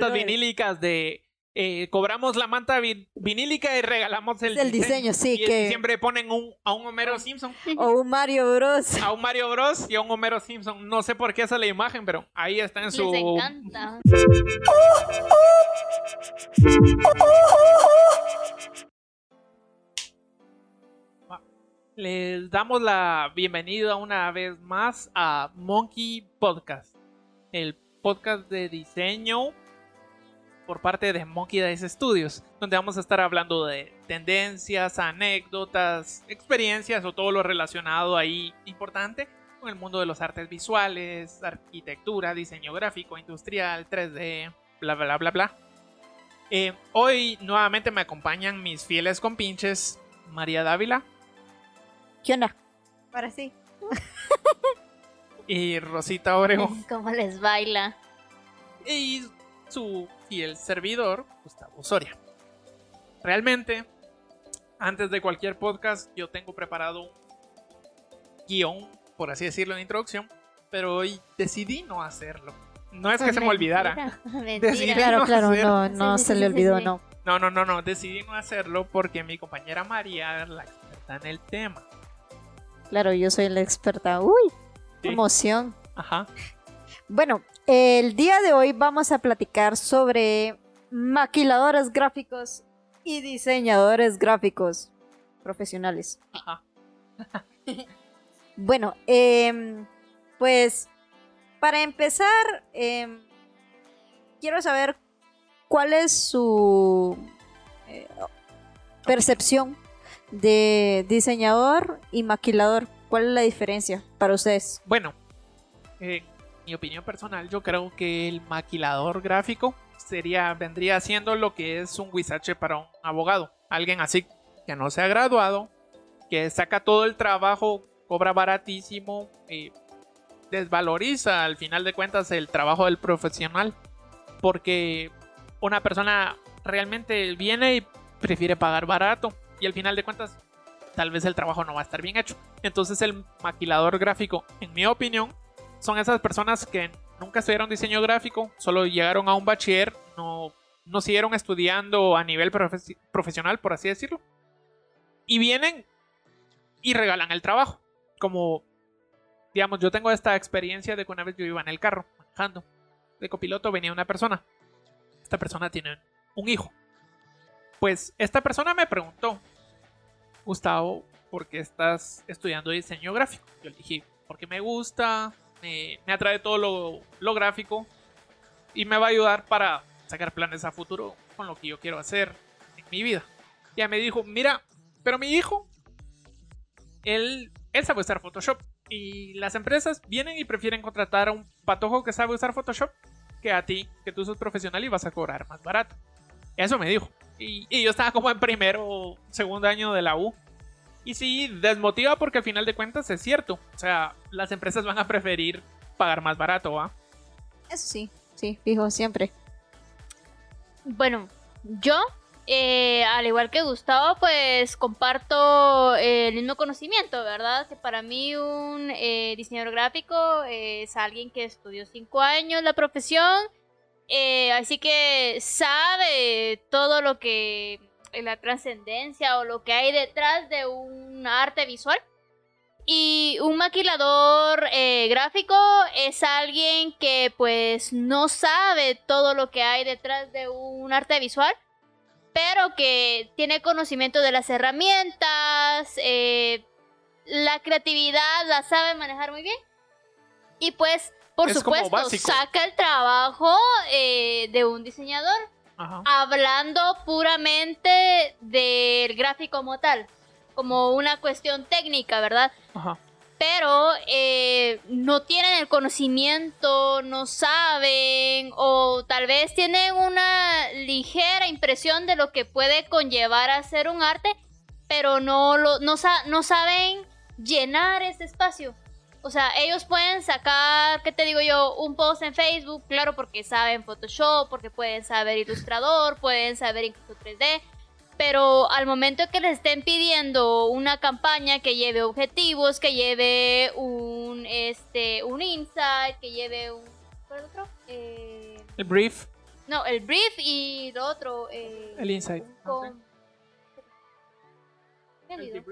mantas vinílicas de eh, cobramos la manta vinílica y regalamos el, el diseño. sí, y que siempre ponen un, a un Homero Simpson. O un Mario Bros. A un Mario Bros y a un Homero Simpson. No sé por qué esa es la imagen, pero ahí está en su. Les encanta. Les damos la bienvenida una vez más a Monkey Podcast, el podcast de diseño por parte de Monkey Dice Studios, donde vamos a estar hablando de tendencias, anécdotas, experiencias o todo lo relacionado ahí importante con el mundo de los artes visuales, arquitectura, diseño gráfico, industrial, 3D, bla, bla, bla, bla. Eh, hoy nuevamente me acompañan mis fieles compinches, María Dávila. ¿Qué onda? Ahora sí. y Rosita Obrego. ¿Cómo les baila? Y su fiel servidor, Gustavo Soria. Realmente, antes de cualquier podcast, yo tengo preparado un guion, por así decirlo, en introducción, pero hoy decidí no hacerlo. No es que se me olvidara. Decidí claro, claro, no, no se le olvidó, no. No, no, no, no, decidí no hacerlo porque mi compañera María es la experta en el tema. Claro, yo soy la experta. Uy, emoción. Ajá. Bueno, el día de hoy vamos a platicar sobre maquiladores gráficos y diseñadores gráficos profesionales. Ajá. bueno, em, pues para empezar, em, quiero saber cuál es su eh, percepción de diseñador y maquilador. ¿Cuál es la diferencia para ustedes? Bueno, en mi opinión personal, yo creo que el maquilador gráfico sería, vendría siendo lo que es un guisache para un abogado. Alguien así que no se ha graduado, que saca todo el trabajo, cobra baratísimo, y desvaloriza al final de cuentas el trabajo del profesional. Porque una persona realmente viene y prefiere pagar barato y al final de cuentas tal vez el trabajo no va a estar bien hecho. Entonces el maquilador gráfico, en mi opinión, son esas personas que nunca estudiaron diseño gráfico, solo llegaron a un bachiller, no, no siguieron estudiando a nivel profesional, por así decirlo, y vienen y regalan el trabajo. Como, digamos, yo tengo esta experiencia de que una vez yo iba en el carro manejando, de copiloto venía una persona. Esta persona tiene un hijo. Pues esta persona me preguntó, Gustavo, ¿por qué estás estudiando diseño gráfico? Yo le dije, porque me gusta, me, atrae todo lo, gráfico y me va a ayudar para sacar planes a futuro con lo que yo quiero hacer en mi vida. Ya me dijo, mira, pero mi hijo, él, él sabe usar Photoshop y las empresas vienen y prefieren contratar a un patojo que sabe usar Photoshop que a ti, que tú sos profesional y vas a cobrar más barato. Eso me dijo. Y, yo estaba como en primero o segundo año de la U. Y sí, desmotiva porque al final de cuentas es cierto. O sea, las empresas van a preferir pagar más barato, ¿va? Eso sí, sí, fijo, siempre. Bueno, yo, eh, al igual que Gustavo, pues comparto el mismo conocimiento, ¿verdad? Que para mí un eh, diseñador gráfico es alguien que estudió cinco años la profesión eh, así que sabe todo lo que la trascendencia o lo que hay detrás de un arte visual. Y un maquilador eh, gráfico es alguien que pues no sabe todo lo que hay detrás de un arte visual, pero que tiene conocimiento de las herramientas, eh, la creatividad la sabe manejar muy bien. Y pues por supuesto, saca el trabajo eh, de un diseñador. Hablando puramente del gráfico como tal, como una cuestión técnica, ¿verdad? Pero eh, no tienen el conocimiento, no saben, o tal vez tienen una ligera impresión de lo que puede conllevar a hacer un arte, pero no, lo, no, no saben llenar ese espacio. O sea, ellos pueden sacar, ¿qué te digo yo? Un post en Facebook, claro, porque saben Photoshop, porque pueden saber Ilustrador, pueden saber incluso 3D. Pero al momento que les estén pidiendo una campaña que lleve objetivos, que lleve un, este, un insight, que lleve un... ¿Cuál es otro? Eh, el brief. No, el brief y lo otro. Eh, El insight. con- ¿Qué El.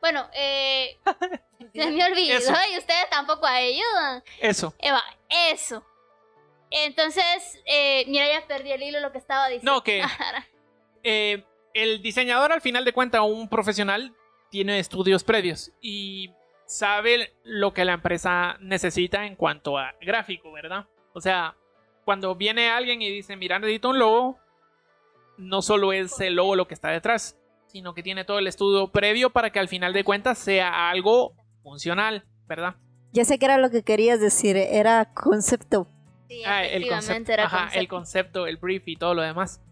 Bueno, eh, se me olvidó Eso. y ustedes tampoco ayudan. Eso. Eva, eso. Entonces, eh, mira, ya perdí el hilo lo que estaba diciendo. No, que eh, el diseñador, al final de cuentas, un profesional, tiene estudios previos y sabe lo que la empresa necesita en cuanto a gráfico, ¿verdad? O sea, cuando viene alguien y dice, mira, necesito un logo, no solo es el logo lo que está detrás, sino que tiene todo el estudio previo para que al final de cuentas sea algo funcional, ¿verdad? Ya sé que era lo que querías decir, era concepto. Sí, Ah, el concepto, era ajá, concepto. el concepto, el brief y todo lo demás.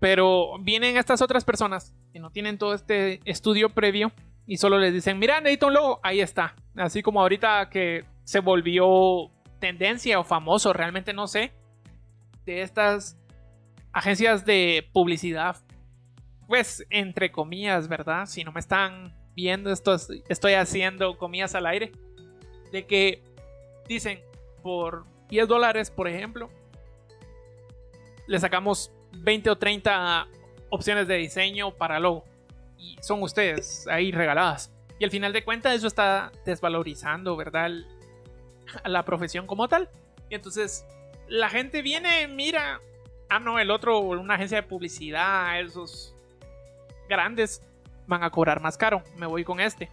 Pero vienen estas otras personas que no tienen todo este estudio previo y solo les dicen, mira, necesito un logo, ahí está. Así como ahorita que se volvió tendencia o famoso, realmente no sé, de estas agencias de publicidad, pues entre comillas, ¿verdad? Si no me están viendo, esto es- estoy haciendo comillas al aire, de que dicen por 10 dólares, por ejemplo, le sacamos 20 o 30 opciones de diseño para logo. Y son ustedes ahí regaladas. Y al final de cuentas eso está desvalorizando, ¿verdad? La profesión como tal. Y entonces la gente viene, mira, ah, no, el otro, una agencia de publicidad, esos grandes van a cobrar más caro. Me voy con este.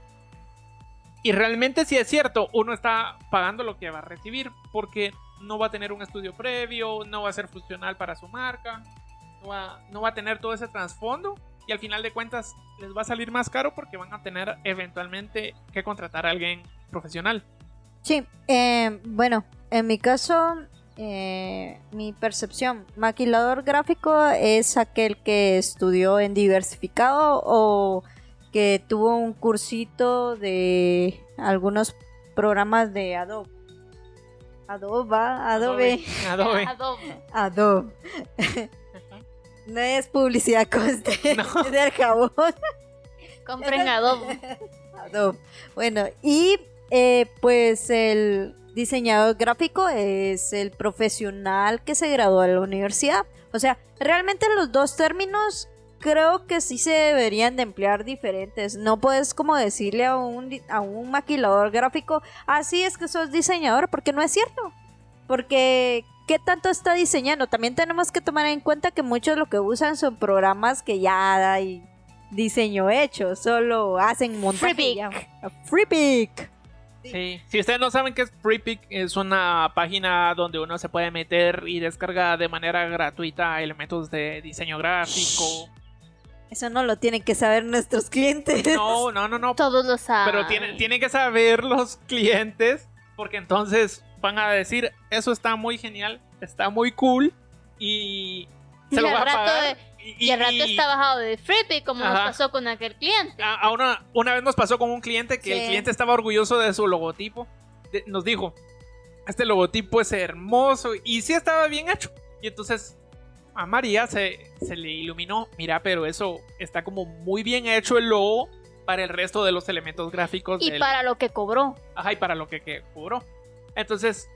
Y realmente si es cierto, uno está pagando lo que va a recibir porque no va a tener un estudio previo, no va a ser funcional para su marca, no va, no va a tener todo ese trasfondo y al final de cuentas les va a salir más caro porque van a tener eventualmente que contratar a alguien profesional. Sí, eh, bueno, en mi caso, eh, mi percepción, maquilador gráfico es aquel que estudió en diversificado o que tuvo un cursito de algunos programas de Adobe. Adobe, ¿va? Adobe, Adobe. Adobe. Adobe. No es publicidad conste No. del jabón. Compren Adobe. Adobe. Bueno, y eh, pues el diseñador gráfico es el profesional que se graduó de la universidad. O sea, realmente los dos términos creo que sí se deberían de emplear diferentes. No puedes como decirle a un, a un maquilador gráfico, así es que sos diseñador, porque no es cierto. Porque, ¿qué tanto está diseñando? También tenemos que tomar en cuenta que muchos lo que usan son programas que ya hay diseño hecho, solo hacen montaje. Freepik. y ya. Freepik. Sí. Si ustedes no saben qué es FreePic, es una página donde uno se puede meter y descarga de manera gratuita elementos de diseño gráfico. Eso no lo tienen que saber nuestros clientes. No, no, no, no. Todos lo saben. Pero tienen, tienen que saber los clientes, porque entonces van a decir, eso está muy genial, está muy cool, y Y se lo va a pagar. Y, al rato está bajado de Freepik, como nos Ajá. pasó con aquel cliente. A, a una, una vez nos pasó con un cliente que Sí. el cliente estaba orgulloso de su logotipo. De- nos dijo, este logotipo es hermoso, y sí estaba bien hecho. Y entonces a María se, se le iluminó, mira, pero eso está como muy bien hecho el logo para el resto de los elementos gráficos. Y del- para lo que cobró. Ajá, y para lo que, que cobró. Entonces,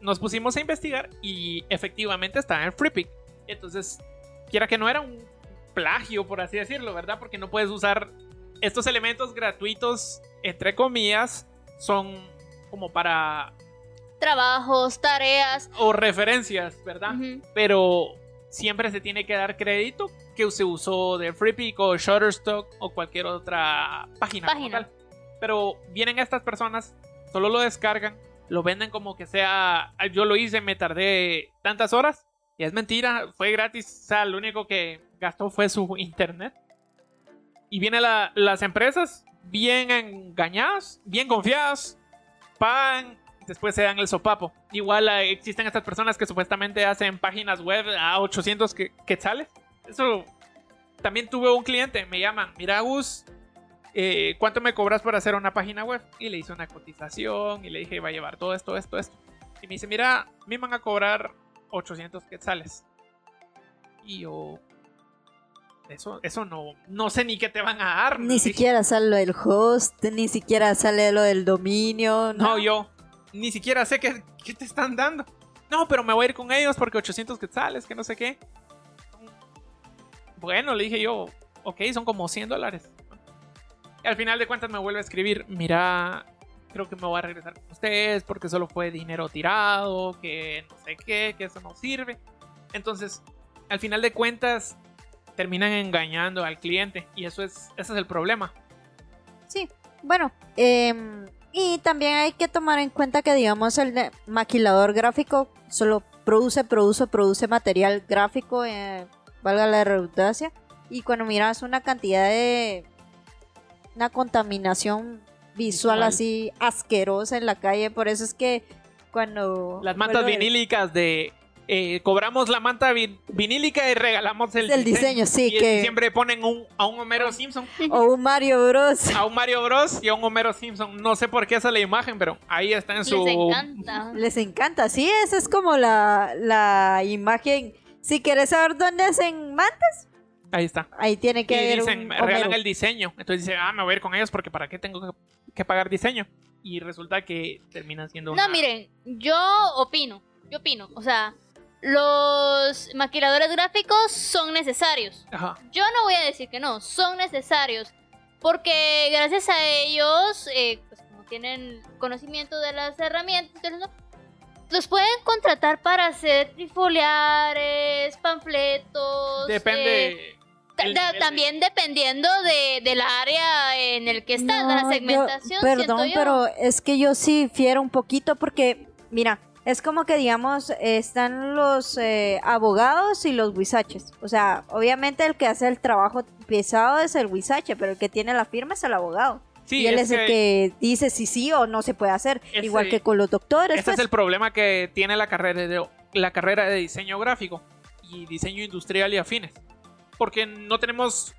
nos pusimos a investigar y efectivamente estaba en FreePic. Entonces, quiera que no era un plagio, por así decirlo, ¿verdad? Porque no puedes usar estos elementos gratuitos, entre comillas, son como para... Trabajos, tareas. o referencias, ¿verdad? Ujú. Pero siempre se tiene que dar crédito que se usó de FreePic o Shutterstock o cualquier otra página. como Página. tal. Pero vienen estas personas, solo lo descargan, lo venden como que sea, "Ay, yo lo hice, me tardé tantas horas. Y es mentira, fue gratis, o sea, lo único que gastó fue su internet. Y vienen la- las empresas bien engañadas, bien confiadas, pagan, después se dan el sopapo. Igual existen estas personas que supuestamente hacen páginas web a 800 que- quetzales. Eso también tuve un cliente, me llaman, mira Gus, eh, ¿cuánto me cobras por hacer una página web? Y le hice una cotización y le dije, va a llevar todo esto, esto, esto. Y me dice, mira, me van a cobrar 800 quetzales. Y yo, eso, eso no, no sé ni qué te van a dar. Ni dije, siquiera sale lo del host, ni siquiera sale lo del dominio. No, yo ni siquiera sé qué, qué te están dando. no, pero me voy a ir con ellos porque 800 quetzales, que no sé qué. Bueno, le dije yo, ok, son como 100 dólares. Y al final de cuentas me vuelve a escribir, mira, creo que me voy a regresar con ustedes porque solo fue dinero tirado, que no sé qué, que eso no sirve. Entonces, al final de cuentas, terminan engañando al cliente y eso es, ese es el problema. Sí, bueno, em, y también hay que tomar en cuenta que, digamos, el maquilador gráfico solo produce, produce, produce material gráfico, eh, valga la redundancia, y cuando miras una cantidad de... una contaminación visual Visual. así asquerosa en la calle, por eso es que cuando... Las mantas vinílicas de... eh, cobramos la manta vi- vinílica y regalamos el, El diseño, sí, y que- siempre ponen un, a un Homero Simpson, O un Mario Bros. a un Mario Bros y a un Homero Simpson. No sé por qué esa es la imagen, pero ahí está en su... Les encanta. Les encanta, sí, esa es como la, la imagen. Si quieres saber dónde hacen mantas, Ahí está. ahí tiene que Y haber dicen, un me regalan Homero. el diseño. Entonces dice, ah, me voy a ir con ellos porque ¿para qué tengo que, que pagar diseño? Y resulta que terminan siendo No, miren, yo opino, yo opino, o sea, los maquiladores gráficos son necesarios. Ajá. Yo no voy a decir que no, son necesarios. Porque gracias a ellos, eh, pues como tienen conocimiento de las herramientas, los pueden contratar para hacer trifoliares, panfletos. eh, Depende... ta- el de- también dependiendo de, del área en el que estás, de la No, yo- segmentación. perdón, yo. pero es que yo sí fiero un poquito porque, mira, es como que digamos, están los eh, abogados y los huizaches. O sea, obviamente el que hace el trabajo pesado es el huizache, pero el que tiene la firma es el abogado. Sí, y él es es, el que dice si sí o no se puede hacer. Ese- Igual que con los doctores. Ese pues. es el problema que tiene la carrera de la carrera de diseño gráfico y diseño industrial y afines. Porque no tenemos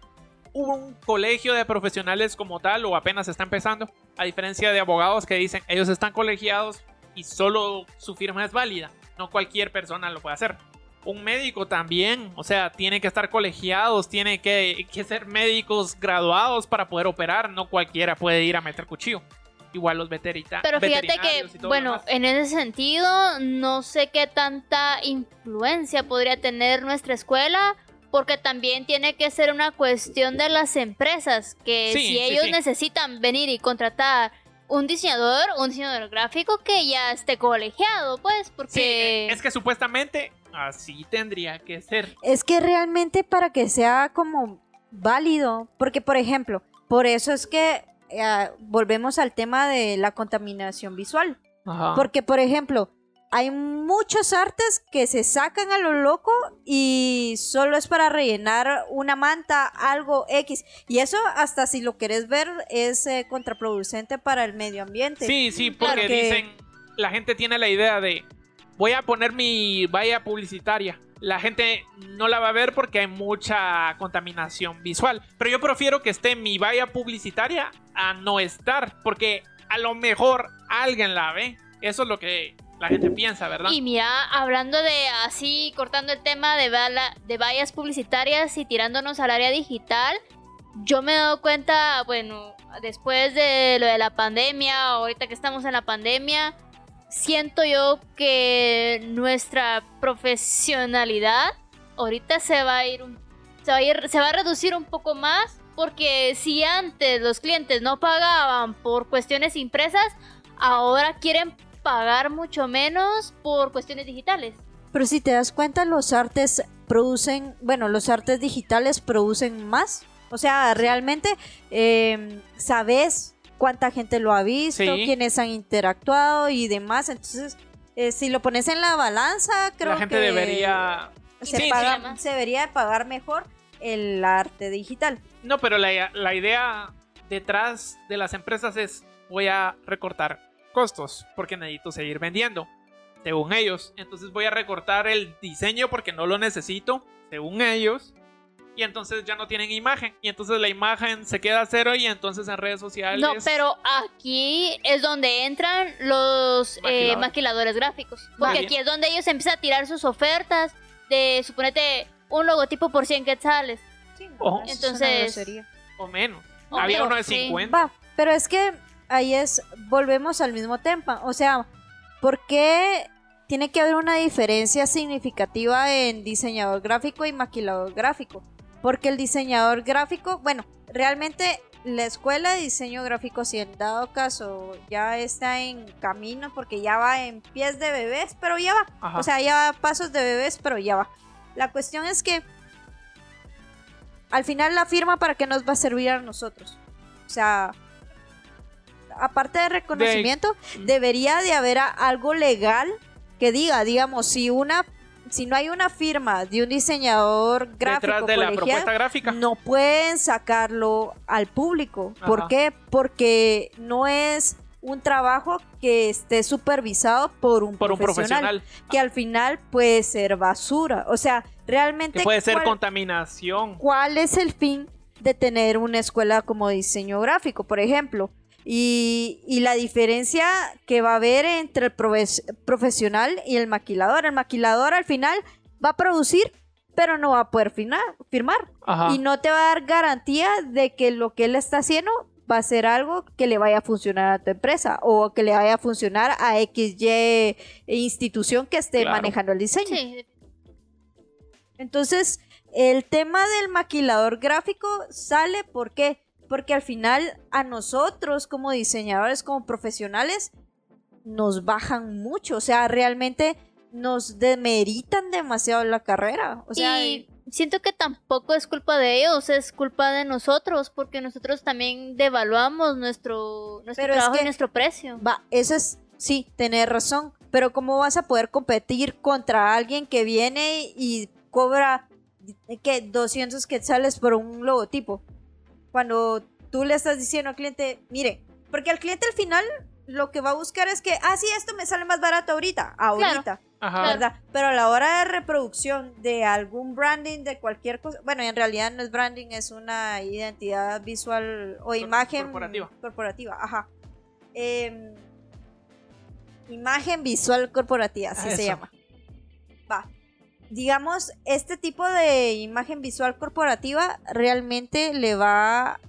un colegio de profesionales como tal o apenas está empezando, a diferencia de abogados que dicen ellos están colegiados y solo su firma es válida. No cualquier persona lo puede hacer. Un médico también, o sea, tiene que estar colegiados, tiene que, que ser médicos graduados para poder operar. No cualquiera puede ir a meter cuchillo. Igual los veterita- Pero fíjate que, veterinarios bueno, en ese sentido, no sé qué tanta influencia podría tener nuestra escuela, porque también tiene que ser una cuestión de las empresas, que Sí, si sí, ellos sí. necesitan venir y contratar un diseñador, un diseñador gráfico que ya esté colegiado, pues, Sí, porque... es que supuestamente así tendría que ser. Es que realmente para que sea como válido, porque por ejemplo, por eso es que eh, volvemos al tema de la contaminación visual. Ajá. Porque por ejemplo, hay muchos artes que se sacan a lo loco y solo es para rellenar una manta, algo X. Y eso hasta si lo querés ver es eh, contraproducente para el medio ambiente. Sí, sí, porque que- dicen, la gente tiene la idea de, voy a poner mi valla publicitaria. La gente no la va a ver porque hay mucha contaminación visual. Pero yo prefiero que esté mi valla publicitaria a no estar, porque a lo mejor alguien la ve. Eso es lo que la gente piensa, ¿verdad? Y mira, hablando de así, cortando el tema de, bala- de vallas publicitarias y tirándonos al área digital, yo me he dado cuenta, bueno, después de lo de la pandemia, ahorita que estamos en la pandemia, siento yo que nuestra profesionalidad ahorita se va a ir, se va a ir, se va a reducir un poco más, porque si antes los clientes no pagaban por cuestiones impresas, ahora quieren pagar mucho menos por cuestiones digitales. Pero si te das cuenta, los artes producen, bueno, los artes digitales producen más. O sea, realmente eh, sabes cuánta gente lo ha visto, Sí. quiénes han interactuado y demás. Entonces, eh, si lo pones en la balanza, creo la gente que debería... se, Sí, paga- sí. se debería de pagar mejor el arte digital. No, pero la, la idea detrás de las empresas es voy a recortar costos porque necesito seguir vendiendo, según ellos. Entonces voy a recortar el diseño porque no lo necesito, según ellos. Y entonces ya no tienen imagen. Y entonces la imagen se queda a cero y entonces en redes sociales... No, pero aquí es donde entran los eh, Maquiladores. gráficos. Porque aquí es donde ellos empiezan a tirar sus ofertas de, suponete, un logotipo por 100 quetzales. Es Entonces-. O menos. O Había menos, uno de sí. 50. Va, pero es que ahí es, volvemos al mismo tema. O sea, ¿por qué tiene que haber una diferencia significativa en diseñador gráfico y maquilador gráfico. Porque el diseñador gráfico, bueno, realmente la escuela de diseño gráfico, si en dado caso ya está en camino, porque ya va en pies de bebés, pero ya va. Ajá. O sea, ya va pasos de bebés, pero ya va. La cuestión es que al final la firma para qué nos va a servir a nosotros. O sea, aparte de reconocimiento, debería de haber algo legal que diga, digamos, si una si no hay una firma de un diseñador gráfico Detrás de la propuesta gráfica. no pueden sacarlo al público. ¿Por qué? Porque no es un trabajo que esté supervisado por un, por un profesional, profesional. que al final puede ser basura. O sea, realmente Que puede ser ¿cuál- contaminación. ¿cuál es el fin de tener una escuela como diseño gráfico, por ejemplo? Y, y la diferencia que va a haber entre el profesional y el maquilador. El maquilador al final va a producir, pero no va a poder firmar. Ajá. y no te va a dar garantía de que lo que él está haciendo va a ser algo que le vaya a funcionar a tu empresa o que le vaya a funcionar a XY institución que esté Claro. manejando el diseño. Sí, Entonces, el tema del maquilador gráfico sale ¿por qué? Porque al final a nosotros como diseñadores, como profesionales, nos bajan mucho. O sea, realmente nos demeritan demasiado la carrera. O sea, y siento que tampoco es culpa de ellos, es culpa de nosotros, porque nosotros también devaluamos nuestro, nuestro es trabajo que- y nuestro precio. Va, eso es, sí, tener razón, pero ¿cómo vas a poder competir contra alguien que viene y cobra, que 200 quetzales por un logotipo? Cuando tú le estás diciendo al cliente, mire, porque al cliente al final lo que va a buscar es que, ah, sí, esto me sale más barato ahorita, ahorita, Ajá. ¿verdad? Pero a la hora de reproducción de algún branding, de cualquier cosa, bueno, en realidad no es branding, es una identidad visual o imagen corporativa. corporativa, ajá. Em, imagen visual corporativa, así se Eso. llama. Va. Digamos, este tipo de imagen visual corporativa realmente le va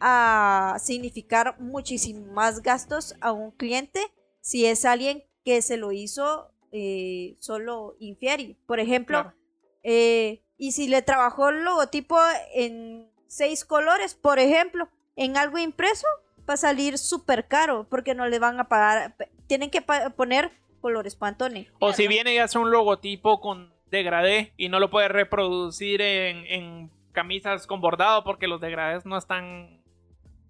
a significar muchísimo más gastos a un cliente si es alguien que se lo hizo eh, solo Infieri. Por ejemplo, Claro. eh, y si le trabajó el logotipo en seis colores, por ejemplo, en algo impreso, va a salir súper caro porque no le van a pagar, tienen que pa- poner colores Pantone. O si viene y hace un logotipo con degradé y no lo puede reproducir en, en camisas con bordado porque los degradés no están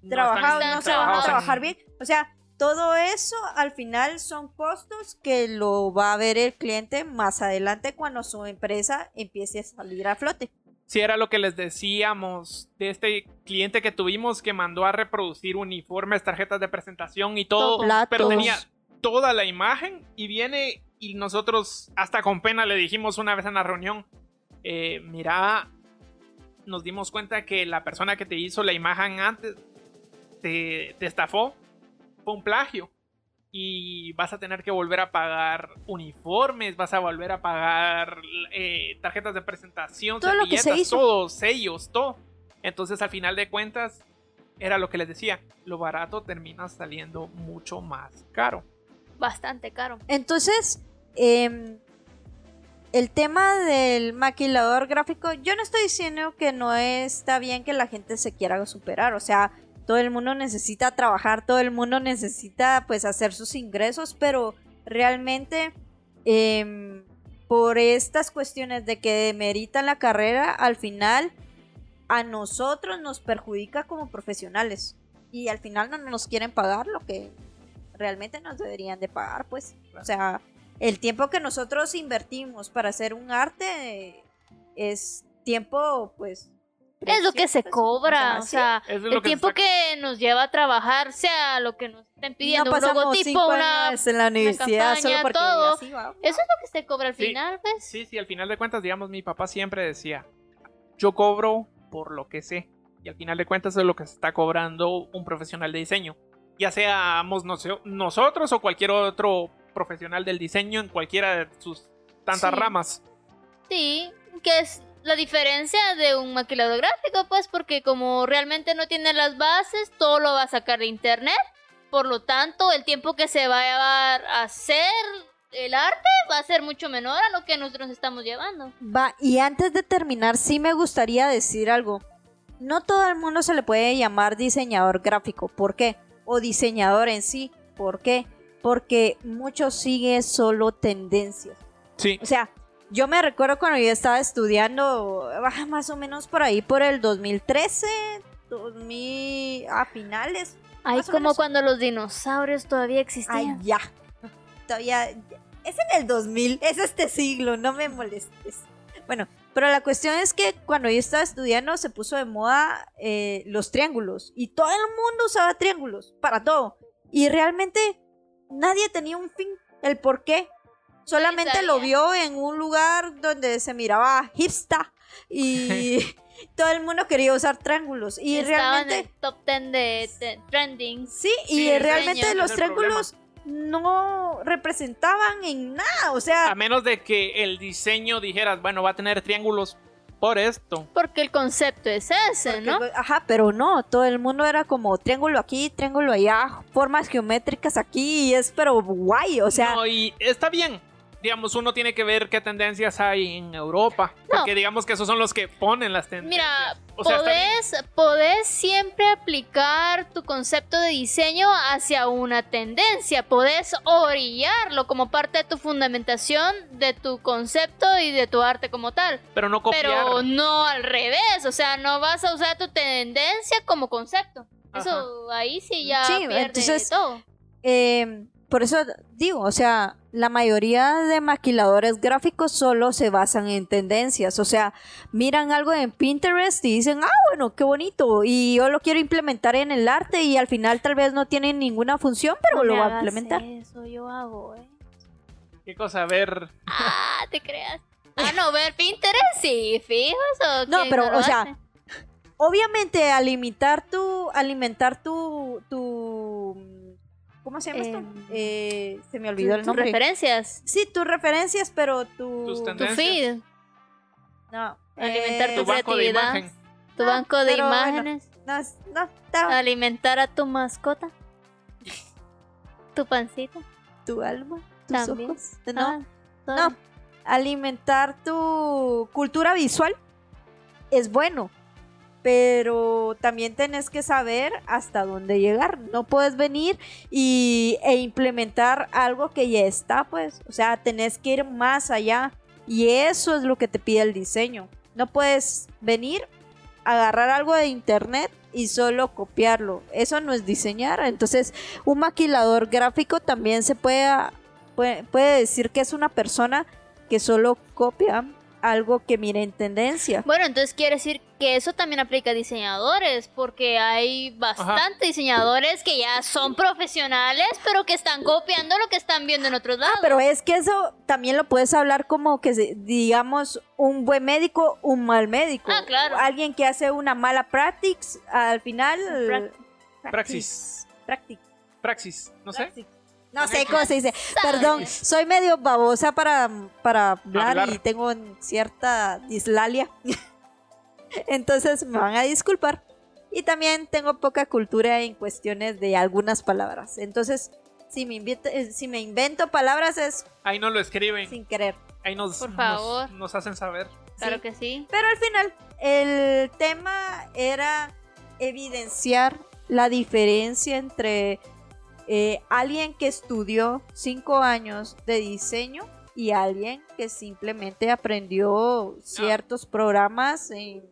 no Trabajado, están no se van a trabajados trabajar bien. O sea, todo eso al final son costos que lo va a ver el cliente más adelante cuando su empresa empiece a salir a flote. Si era lo que les decíamos de este cliente que tuvimos que mandó a reproducir uniformes, tarjetas de presentación y todo, Todo. pero Platos. tenía toda la imagen y viene y nosotros hasta con pena le dijimos una vez en la reunión, eh, mira, nos dimos cuenta que la persona que te hizo la imagen antes te, te estafó, fue un plagio. Y vas a tener que volver a pagar uniformes, vas a volver a pagar eh, tarjetas de presentación, Todo lo que se hizo. todo, sellos, todo. Entonces, al final de cuentas, era lo que les decía, lo barato termina saliendo mucho más caro. Bastante caro. Entonces, em, el tema del maquilador gráfico, yo no estoy diciendo que no está bien que la gente se quiera superar, o sea, todo el mundo necesita trabajar, todo el mundo necesita pues hacer sus ingresos, pero realmente em, por estas cuestiones de que demeritan la carrera, al final a nosotros nos perjudica como profesionales y al final no nos quieren pagar lo que realmente nos deberían de pagar, pues. O sea, el tiempo que nosotros invertimos para hacer un arte es tiempo, pues. Es lo que se cobra, o sea, es el que tiempo está- que nos lleva a trabajar, sea lo que nos estén pidiendo, no un logotipo, una... en la universidad solo campaña, porque todo. así va. Eso es lo que se cobra al Sí. final, pues. Sí, sí, al final de cuentas, digamos, mi papá siempre decía, yo cobro por lo que sé. Y al final de cuentas es lo que se está cobrando un profesional de diseño. Ya seamos noso- nosotros o cualquier otro profesional del diseño en cualquiera de sus tantas Sí. ramas. Sí, que es la diferencia de un maquilador gráfico, pues, porque como realmente no tiene las bases, todo lo va a sacar de internet. Por lo tanto, el tiempo que se va a llevar a hacer el arte va a ser mucho menor a lo que nosotros estamos llevando. Va, y antes de terminar, sí me gustaría decir algo. No todo el mundo se le puede llamar diseñador gráfico. ¿Por qué? O diseñador en sí. ¿Por qué? Porque muchos siguen solo tendencias. Sí. O sea, yo me recuerdo cuando yo estaba estudiando, ah, más o menos por ahí, por el 2013, 2000, a finales. Ay, o como menos. cuando los dinosaurios todavía Ay, existían. ya. Todavía. Es en el 2000, es este siglo, no me molestes. Bueno, pero la cuestión es que cuando yo estaba estudiando se puso de moda eh, los triángulos. Y todo el mundo usaba triángulos para todo. Y realmente nadie tenía un fin, el por qué. Solamente lo vio en un lugar donde se miraba hipster. Y todo el mundo quería usar triángulos. Y Estaba en realmente. el top 10 de, de trending. Sí, y Sí, realmente los triángulos no representaban en nada. O sea, A menos de que el diseño dijeras, bueno, va a tener triángulos por esto. Porque el concepto es ese, porque, ¿no? ajá, pero no, todo el mundo era como triángulo aquí, triángulo allá, formas geométricas aquí, y es pero guay, o sea, no, y está bien. Digamos, uno tiene que ver qué tendencias hay en Europa. No. Porque digamos que esos son los que ponen las tendencias. Mira, O sea, podés, podés siempre aplicar tu concepto de diseño hacia una tendencia. Podés orillarlo como parte de tu fundamentación de tu concepto y de tu arte como tal. Pero no copiar. Pero no al revés. O sea, no vas a usar tu tendencia como concepto. Eso ahí sí ya Sí, pierde entonces- todo. eh, por eso digo, o sea, la mayoría de maquiladores gráficos solo se basan en tendencias, o sea, miran algo en Pinterest y dicen, ah, bueno, qué bonito, y yo lo quiero implementar en el arte y al final tal vez no tiene ninguna función, pero No lo va a implementar. Eso yo hago, ¿eh? ¿Qué cosa? A ver. Ah, te creas. Ah, no, ver Pinterest, sí, fijo eso. No, ¿quién pero, o sea? Obviamente, alimentar tu, alimentar tu, tu, ¿cómo se llama esto? Em, Eh, se me olvidó el tus nombre. referencias, Sí, tus referencias, pero tu, Tus tu feed, no, alimentar eh, tu Tu banco de creatividad. imagen. tu Ah, banco de bueno. imágenes, no, no, no, alimentar a tu mascota, tu pancita, tu alma, tus También. ojos, no, Ah, todo. no, alimentar tu cultura visual es bueno, pero también tenés que saber hasta dónde llegar. No puedes venir y, e implementar algo que ya está, pues. O sea, tenés que ir más allá. Y eso es lo que te pide el diseño. No puedes venir, agarrar algo de internet y solo copiarlo. Eso no es diseñar. Entonces, un maquilador gráfico también se puede, puede, puede decir que es una persona que solo copia algo que mira en tendencia. Bueno, entonces quiere decir que eso también aplica a diseñadores, porque hay bastantes diseñadores que ya son profesionales, pero que están copiando lo que están viendo en otros lados. Ah, pero es que eso también lo puedes hablar como que, se- digamos, un buen médico, un mal médico. Ah, claro. Alguien que hace una mala practice, al final... Praxis. Practice. Praxis. No sé. No sé cómo se dice. Perdón, soy medio babosa para, para hablar, Hablar. y tengo cierta dislalia. Entonces me van a disculpar. Y también tengo poca cultura en cuestiones de algunas palabras. Entonces, si me, invito- eh, si me invento palabras es Ahí no lo escriben. sin querer. Ahí nos, Por nos- favor. nos hacen saber. Claro Sí. que sí. Pero al final, el tema era evidenciar la diferencia entre eh, alguien que estudió cinco años de diseño y alguien que simplemente aprendió ciertos programas en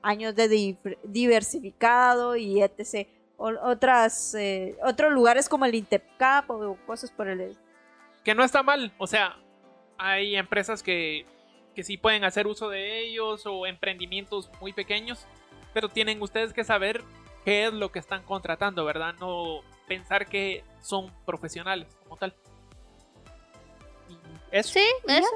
años de diversificado y etc. Otras, eh, otros lugares como el Intepcap o cosas por el Que no está mal. O sea, hay empresas que, que sí pueden hacer uso de ellos o emprendimientos muy pequeños. Pero tienen ustedes que saber qué es lo que están contratando, ¿verdad? No pensar que son profesionales como tal. Eso. Sí, eso.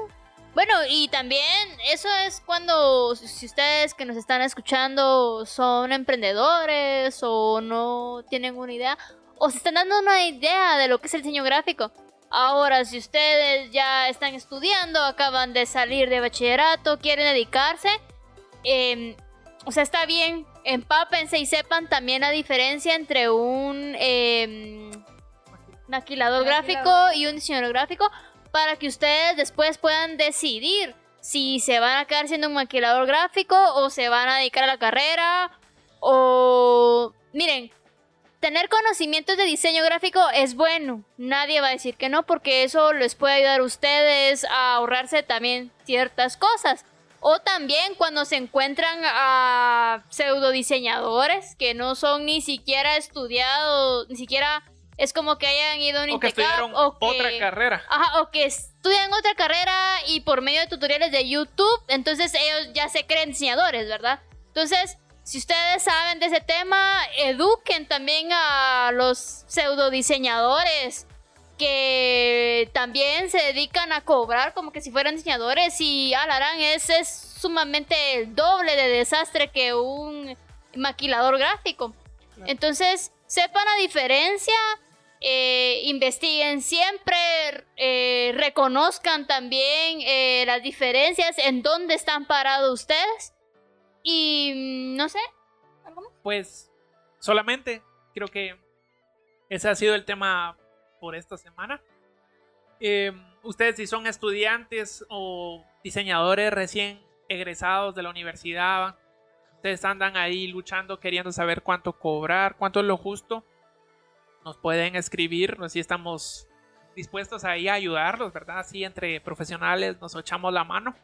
Bueno, y también eso es cuando, si ustedes que nos están escuchando son emprendedores o no tienen una idea, o se están dando una idea de lo que es el diseño gráfico. Ahora, si ustedes ya están estudiando, acaban de salir de bachillerato, quieren dedicarse, em, o sea, está bien, empápense y sepan también la diferencia entre un maquilador Maquilador. gráfico y un diseñador gráfico, para que ustedes después puedan decidir si se van a quedar siendo un maquilador gráfico o se van a dedicar a la carrera o miren, tener conocimientos de diseño gráfico es bueno. Nadie va a decir que no porque eso les puede ayudar a ustedes a ahorrarse también ciertas cosas. O también cuando se encuentran a pseudo diseñadores que no son ni siquiera estudiados, ni siquiera es como que hayan ido a un O que estudiaron o que- otra carrera. Ajá, o que estudian otra carrera y por medio de tutoriales de YouTube, entonces ellos ya se creen diseñadores, ¿verdad? Entonces, si ustedes saben de ese tema, eduquen también a los pseudo diseñadores que también se dedican a cobrar como que si fueran diseñadores y alarán ese es sumamente el doble de desastre que un maquilador gráfico. Claro. Entonces, sepan la diferencia, eh, investiguen siempre, eh, reconozcan también eh, las diferencias en dónde están parados ustedes. Y mm, no sé, ¿algo más? Pues solamente creo que ese ha sido el tema por esta semana. Eh, ustedes si son estudiantes o diseñadores recién egresados de la universidad, ustedes andan ahí luchando, queriendo saber cuánto cobrar, cuánto es lo justo, nos pueden escribir, así estamos dispuestos ahí a ayudarlos, ¿verdad? Así entre profesionales nos echamos la mano.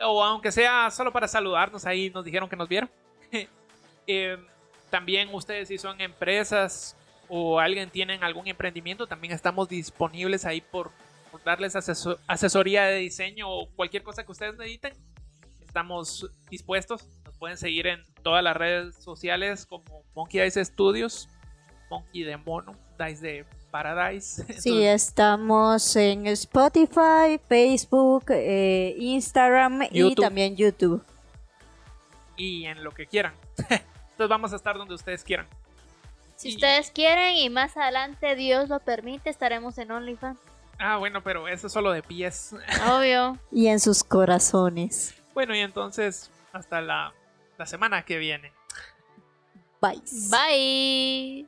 O aunque sea solo para saludarnos, ahí nos dijeron que nos vieron. Eh, también ustedes si son empresas o alguien tienen algún emprendimiento, también estamos disponibles ahí por, por darles aseso- asesoría de diseño o cualquier cosa que ustedes necesiten. Estamos dispuestos. Nos pueden seguir en todas las redes sociales como Monkey Dice Studios, Monkey de Mono, Dice de Paradise. Sí, Entonces, estamos en Spotify, Facebook, eh, Instagram y YouTube. también YouTube. y en lo que quieran. Entonces vamos a estar donde ustedes quieran. Si Y- ustedes quieren y más adelante Dios lo permite, estaremos en OnlyFans. Ah, bueno, pero eso es solo de pies. Obvio. Y en sus corazones. Bueno, y entonces hasta la, la semana que viene. Bye. Bye.